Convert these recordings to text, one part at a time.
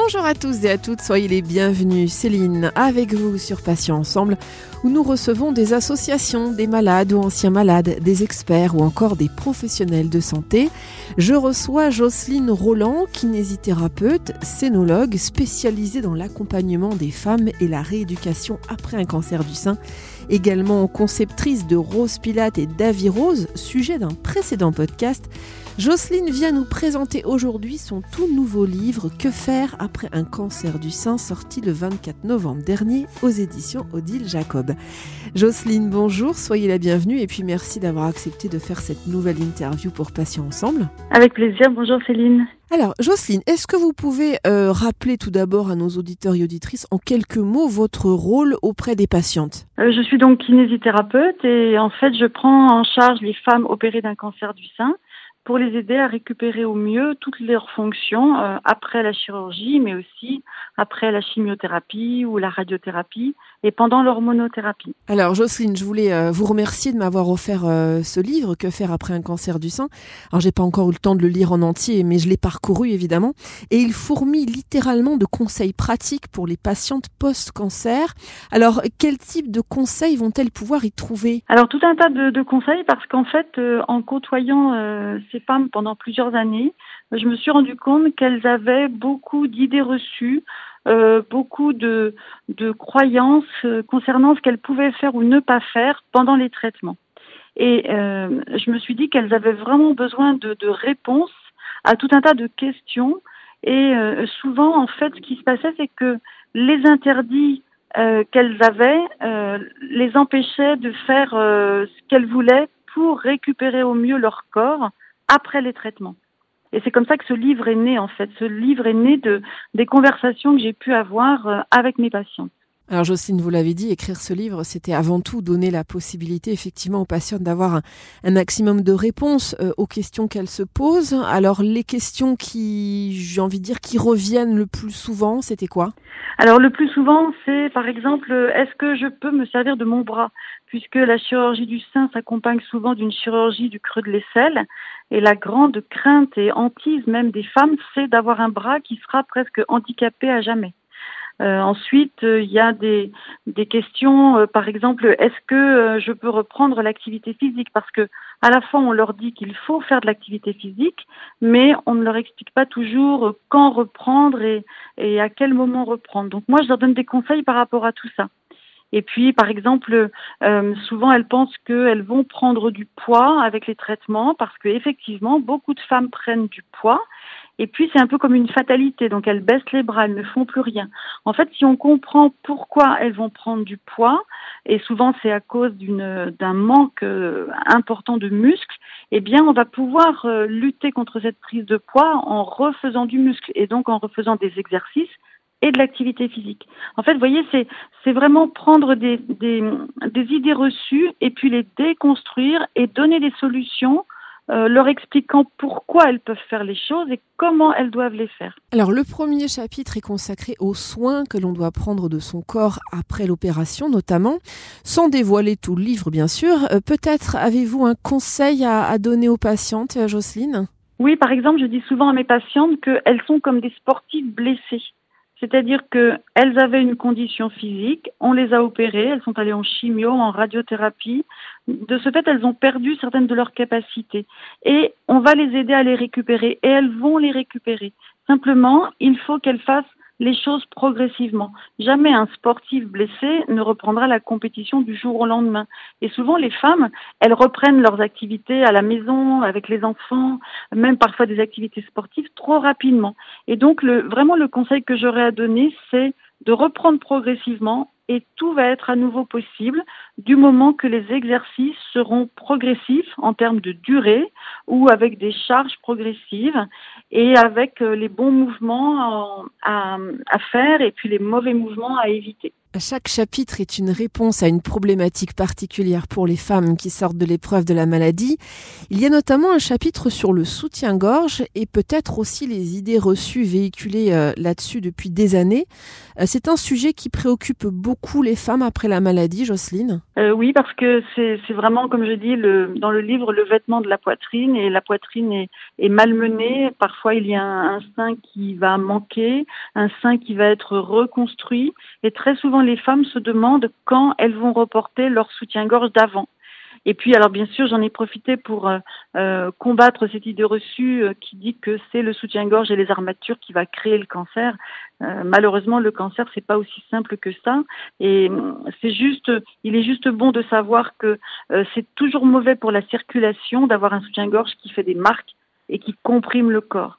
Bonjour à tous et à toutes, soyez les bienvenus. Céline, avec vous sur Patients Ensemble, où nous recevons des associations, des malades ou anciens malades, des experts ou encore des professionnels de santé. Je reçois Jocelyne Roland, kinésithérapeute, scénologue spécialisée dans l'accompagnement des femmes et la rééducation après un cancer du sein également conceptrice de Rose Pilate et Davy Rose, sujet d'un précédent podcast. Jocelyne vient nous présenter aujourd'hui son tout nouveau livre Que faire après un cancer du sein sorti le 24 novembre dernier aux éditions Odile Jacob. Jocelyne, bonjour, soyez la bienvenue et puis merci d'avoir accepté de faire cette nouvelle interview pour Patients Ensemble. Avec plaisir, bonjour Céline. Alors, Jocelyne, est-ce que vous pouvez euh, rappeler tout d'abord à nos auditeurs et auditrices en quelques mots votre rôle auprès des patientes? Euh, Je suis donc kinésithérapeute et en fait, je prends en charge les femmes opérées d'un cancer du sein pour les aider à récupérer au mieux toutes leurs fonctions euh, après la chirurgie, mais aussi après la chimiothérapie ou la radiothérapie et pendant l'hormonothérapie. Alors Jocelyne, je voulais euh, vous remercier de m'avoir offert euh, ce livre, Que faire après un cancer du sein? Alors j'ai pas encore eu le temps de le lire en entier, mais je l'ai parcouru évidemment, et il fourmille littéralement de conseils pratiques pour les patientes post-cancer. Alors quel type de conseils vont-elles pouvoir y trouver? Alors tout un tas de, de conseils parce qu'en fait, en côtoyant ces femmes pendant plusieurs années, je me suis rendu compte qu'elles avaient beaucoup d'idées reçues, euh, beaucoup de, de croyances euh, concernant ce qu'elles pouvaient faire ou ne pas faire pendant les traitements. Et euh, je me suis dit qu'elles avaient vraiment besoin de, de, réponses à tout un tas de questions. Et souvent, en fait, ce qui se passait, c'est que les interdits qu'elles avaient les empêchaient de faire ce qu'elles voulaient pour récupérer au mieux leur corps après les traitements. Et c'est comme ça que ce livre est né, en fait. Ce livre est né de, des conversations que j'ai pu avoir euh, avec mes patients. Alors Jocelyne, vous l'avez dit, écrire ce livre, c'était avant tout donner la possibilité effectivement aux patients d'avoir un, maximum de réponses euh, aux questions qu'elles se posent. Alors les questions qui, j'ai envie de dire, qui reviennent le plus souvent, c'était quoi? Alors le plus souvent, c'est par exemple, est-ce que je peux me servir de mon bras? Puisque la chirurgie du sein s'accompagne souvent d'une chirurgie du creux de l'aisselle. Et la grande crainte et hantise même des femmes, c'est d'avoir un bras qui sera presque handicapé à jamais. Euh, ensuite, euh, il y a des, des questions, euh, par exemple, est-ce que euh, je peux reprendre l'activité physique? Parce que à la fois, on leur dit qu'il faut faire de l'activité physique, mais on ne leur explique pas toujours quand reprendre et, et à quel moment reprendre. Donc moi, je leur donne des conseils par rapport à tout ça. Et puis, par exemple, euh, souvent elles pensent qu'elles vont prendre du poids avec les traitements parce qu'effectivement, beaucoup de femmes prennent du poids. Et puis, c'est un peu comme une fatalité. Donc, elles baissent les bras, elles ne font plus rien. En fait, si on comprend pourquoi elles vont prendre du poids, et souvent c'est à cause d'un manque euh, important de muscles, eh bien, on va pouvoir euh, lutter contre cette prise de poids en refaisant du muscle et donc en refaisant des exercices et de l'activité physique. En fait, vous voyez, c'est vraiment prendre des, des, des, idées reçues et puis les déconstruire et donner des solutions, euh, leur expliquant pourquoi elles peuvent faire les choses et comment elles doivent les faire. Alors, le premier chapitre est consacré aux soins que l'on doit prendre de son corps après l'opération, notamment, sans dévoiler tout le livre, bien sûr. Euh, Peut-être avez-vous un conseil à, à donner aux patientes, euh, Jocelyne? Oui, par exemple, je dis souvent à mes patientes qu'elles sont comme des sportives blessées. C'est-à-dire qu'elles avaient une condition physique, on les a opérées, elles sont allées en chimio, en radiothérapie. De ce fait, elles ont perdu certaines de leurs capacités. Et on va les aider à les récupérer. Et elles vont les récupérer. Simplement, il faut qu'elles fassent les choses progressivement. Jamais un sportif blessé ne reprendra la compétition du jour au lendemain. Et souvent, les femmes, elles reprennent leurs activités à la maison, avec les enfants, même parfois des activités sportives, trop rapidement. Et donc, le, vraiment, le conseil que j'aurais à donner, c'est de reprendre progressivement et tout va être à nouveau possible du moment que les exercices seront progressifs en termes de durée ou avec des charges progressives et avec euh, les bons mouvements à, à, faire et puis les mauvais mouvements à éviter. Chaque chapitre est une réponse à une problématique particulière pour les femmes qui sortent de l'épreuve de la maladie. Il y a notamment un chapitre sur le soutien-gorge et peut-être aussi les idées reçues véhiculées euh, là-dessus depuis des années. Euh, c'est un sujet qui préoccupe beaucoup les femmes après la maladie, Jocelyne euh, Oui, parce que c'est vraiment, comme je dis, dans le livre, le vêtement de la poitrine et la poitrine est, est malmenée. Parfois, il y a un, un sein qui va manquer, un sein qui va être reconstruit et très souvent les femmes se demandent quand elles vont reporter leur soutien-gorge d'avant. Et puis, alors bien sûr, j'en ai profité pour euh, euh, combattre cette idée reçue euh, qui dit que c'est le soutien-gorge et les armatures qui va créer le cancer. malheureusement, le cancer, c'est pas aussi simple que ça. Et c'est juste, il est juste bon de savoir que c'est toujours mauvais pour la circulation d'avoir un soutien-gorge qui fait des marques et qui comprime le corps.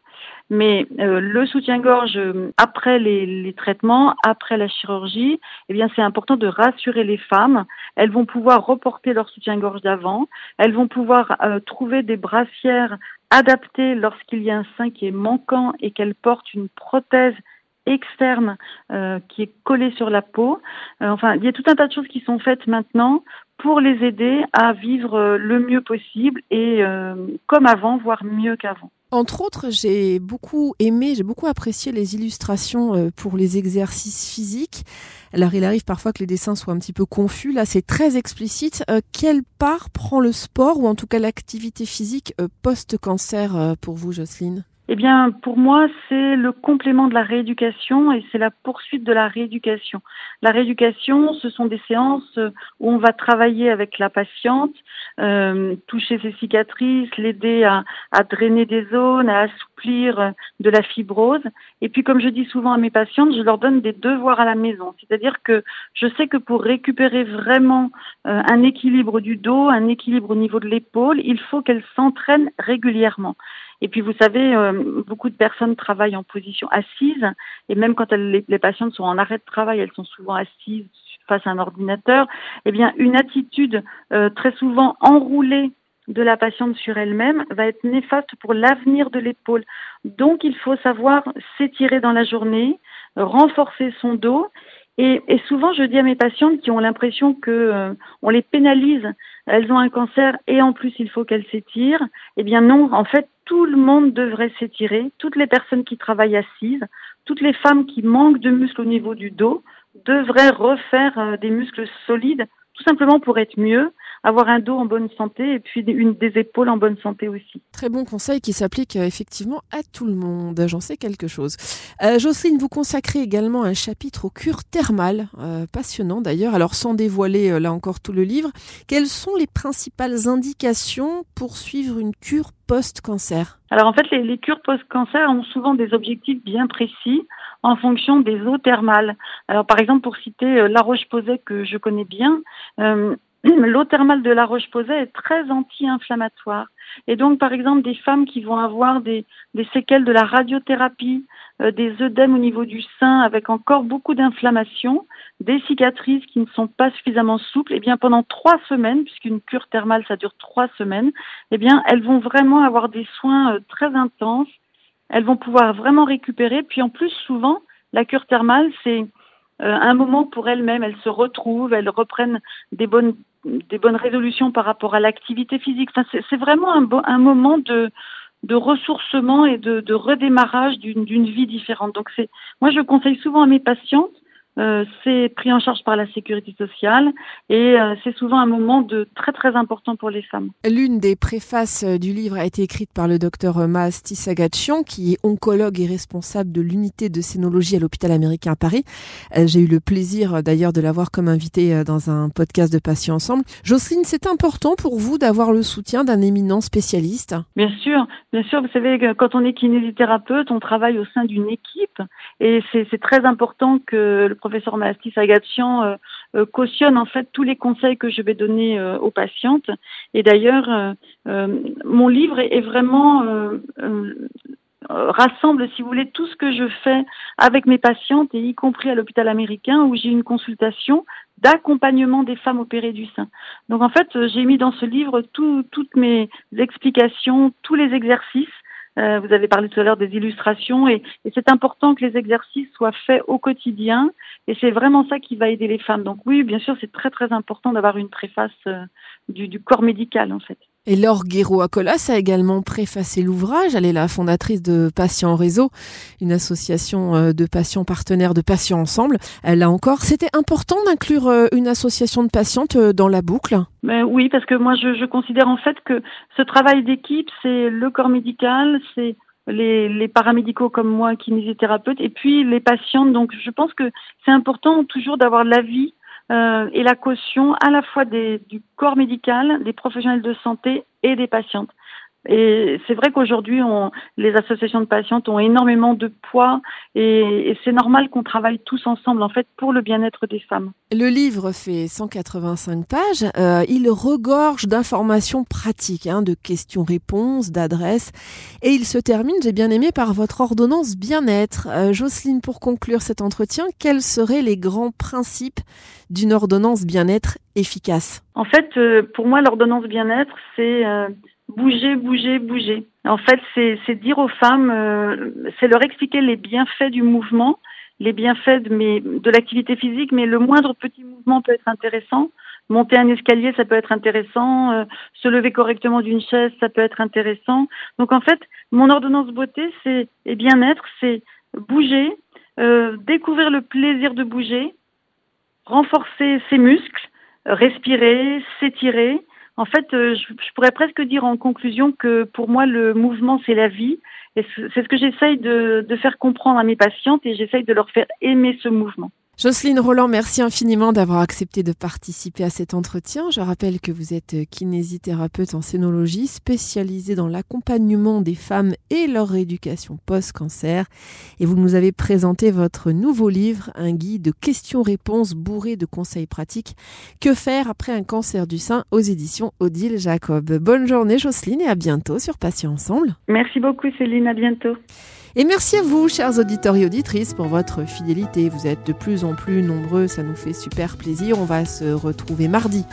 Mais euh, le soutien-gorge euh, après les, traitements, après la chirurgie, eh bien c'est important de rassurer les femmes. Elles vont pouvoir reporter leur soutien-gorge d'avant. Elles vont pouvoir euh, trouver des brassières adaptées lorsqu'il y a un sein qui est manquant et qu'elles portent une prothèse externe qui est collée sur la peau. enfin, il y a tout un tas de choses qui sont faites maintenant pour les aider à vivre le mieux possible et comme avant, voire mieux qu'avant. Entre autres, j'ai beaucoup aimé, j'ai beaucoup apprécié les illustrations euh, pour les exercices physiques. Alors, il arrive parfois que les dessins soient un petit peu confus. Là, c'est très explicite. Euh, quelle part prend le sport ou en tout cas l'activité physique euh, post-cancer pour vous, Jocelyne? Eh bien, pour moi, c'est le complément de la rééducation et c'est la poursuite de la rééducation. La rééducation, ce sont des séances où on va travailler avec la patiente, euh, toucher ses cicatrices, l'aider à, à, drainer des zones, à assouplir de la fibrose. Et puis, comme je dis souvent à mes patientes, je leur donne des devoirs à la maison. C'est-à-dire que je sais que pour récupérer vraiment euh, un équilibre du dos, un équilibre au niveau de l'épaule, il faut qu'elles s'entraînent régulièrement. Et puis vous savez, euh, beaucoup de personnes travaillent en position assise, et même quand les, patientes sont en arrêt de travail, elles sont souvent assises face à un ordinateur. Eh bien, une attitude euh, très souvent enroulée de la patiente sur elle-même va être néfaste pour l'avenir de l'épaule. Donc, il faut savoir s'étirer dans la journée, renforcer son dos. Et, souvent, je dis à mes patientes qui ont l'impression que euh, les pénalise, elles ont un cancer et en plus il faut qu'elles s'étirent. Eh bien non, en fait, tout le monde devrait s'étirer, toutes les personnes qui travaillent assises, toutes les femmes qui manquent de muscles au niveau du dos devraient refaire euh, des muscles solides, tout simplement pour être mieux, avoir un dos en bonne santé et puis une, des épaules en bonne santé aussi. Très bon conseil qui s'applique euh, effectivement à tout le monde. J'en sais quelque chose. Euh, Jocelyne, vous consacrez également un chapitre aux cures thermales, euh, passionnant d'ailleurs. Alors sans dévoiler euh, là encore tout le livre, quelles sont les principales indications pour suivre une cure post-cancer? Alors en fait, les, les cures post-cancer ont souvent des objectifs bien précis en fonction des eaux thermales. Alors par exemple, pour citer La Roche-Posay que je connais bien, euh, l'eau thermale de la Roche-Posay est très anti-inflammatoire. Et donc, par exemple, des femmes qui vont avoir des, séquelles de la radiothérapie, euh, des œdèmes au niveau du sein avec encore beaucoup d'inflammation, des cicatrices qui ne sont pas suffisamment souples, eh bien, pendant trois semaines, puisqu'une cure thermale, ça dure trois semaines, eh bien, elles vont vraiment avoir des soins euh, très intenses. Elles vont pouvoir vraiment récupérer. Puis, en plus, souvent, la cure thermale, c'est euh, un moment pour elles-mêmes. Elles se retrouvent, elles reprennent des bonnes des bonnes résolutions par rapport à l'activité physique. C'est vraiment un, un moment de, de ressourcement et de, de redémarrage d'une vie différente. Donc, c'est moi, je conseille souvent à mes patientes euh, c'est pris en charge par la sécurité sociale et euh, c'est souvent un moment de très très important pour les femmes. L'une des préfaces euh, du livre a été écrite par le docteur Maas Tissagachian qui est oncologue et responsable de l'unité de scénologie à l'hôpital américain à Paris. J'ai eu le plaisir d'ailleurs de l'avoir comme invité dans un podcast de Patients Ensemble. Jocelyne, c'est important pour vous d'avoir le soutien d'un éminent spécialiste? Bien sûr, bien sûr. Vous savez, quand on est kinésithérapeute, on travaille au sein d'une équipe et c'est très important que le professeur Mastis Agatian euh, euh, cautionne en fait tous les conseils que je vais donner euh, aux patientes. Et d'ailleurs, mon livre est vraiment rassemble, si vous voulez, tout ce que je fais avec mes patientes, et y compris à l'hôpital américain, où j'ai une consultation d'accompagnement des femmes opérées du sein. Donc en fait, j'ai mis dans ce livre toutes mes explications, tous les exercices Euh, vous avez parlé tout à l'heure des illustrations et, c'est important que les exercices soient faits au quotidien et c'est vraiment ça qui va aider les femmes. Donc oui, bien sûr, c'est très très important d'avoir une préface euh, du, du corps médical en fait. Et Laure Guéraud-Acolas a également préfacé l'ouvrage. Elle est la fondatrice de Patients Réseau, une association euh, de patients partenaires de patients ensemble. Elle a encore, c'était important d'inclure euh, une association de patientes euh, dans la boucle? Mais Oui, parce que moi je, je considère en fait que ce travail d'équipe, c'est le corps médical, c'est les, les, paramédicaux comme moi, kinésithérapeutes, et puis les patientes. Donc je pense que c'est important toujours d'avoir l'avis euh, et la caution à la fois du corps médical, des professionnels de santé et des patientes. Et c'est vrai qu'aujourd'hui, les associations de patientes ont énormément de poids et, et c'est normal qu'on travaille tous ensemble, en fait, pour le bien-être des femmes. Le livre fait 185 pages. Euh, il regorge d'informations pratiques, hein, de questions-réponses, d'adresses. Et il se termine, j'ai bien aimé, par votre ordonnance bien-être. Euh, Jocelyne, pour conclure cet entretien, quels seraient les grands principes d'une ordonnance bien-être efficace? En fait, euh, pour moi, l'ordonnance bien-être, c'est bouger, bouger, bouger. En fait, c'est dire aux femmes, euh, c'est leur expliquer les bienfaits du mouvement, les bienfaits de, de l'activité physique, mais le moindre petit mouvement peut être intéressant. Monter un escalier, ça peut être intéressant. Euh, se lever correctement d'une chaise, ça peut être intéressant. Donc en fait, mon ordonnance beauté, c'est et bien-être, c'est bouger, euh, découvrir le plaisir de bouger, renforcer ses muscles, respirer, s'étirer, en fait, euh, je, pourrais presque dire en conclusion que pour moi, le mouvement, c'est la vie. Et c'est ce que j'essaye de, de faire comprendre à mes patientes et j'essaye de leur faire aimer ce mouvement. Jocelyne Roland, merci infiniment d'avoir accepté de participer à cet entretien. Je rappelle que vous êtes kinésithérapeute en scénologie, spécialisée dans l'accompagnement des femmes et leur rééducation post-cancer. Et vous nous avez présenté votre nouveau livre, un guide de questions-réponses bourré de conseils pratiques. Que faire après un cancer du sein aux éditions Odile Jacob. Bonne journée Jocelyne et à bientôt sur Patients Ensemble. Merci beaucoup Céline, à bientôt. Et merci à vous, chers auditeurs et auditrices, pour votre fidélité. Vous êtes de plus en plus nombreux, ça nous fait super plaisir. On va se retrouver mardi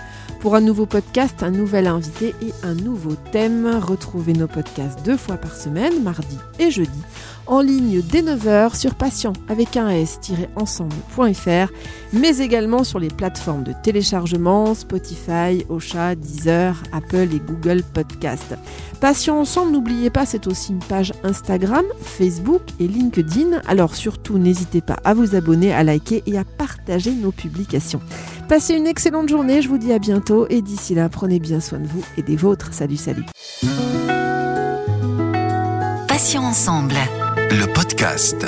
pour un nouveau podcast, un nouvel invité et un nouveau thème. Retrouvez nos podcasts deux fois par semaine, mardi et jeudi, en ligne dès 9h sur patient avec un s-ensemble.fr, mais également sur les plateformes de téléchargement Spotify, Ocha, Deezer, Apple et Google Podcast. Patient ensemble, n'oubliez pas, c'est aussi une page Instagram, Facebook et LinkedIn. Alors surtout, n'hésitez pas à vous abonner, à liker et à partager nos publications. Passez une excellente journée, je vous dis à bientôt et d'ici là, prenez bien soin de vous et des vôtres. Salut, salut. Passions ensemble. Le podcast.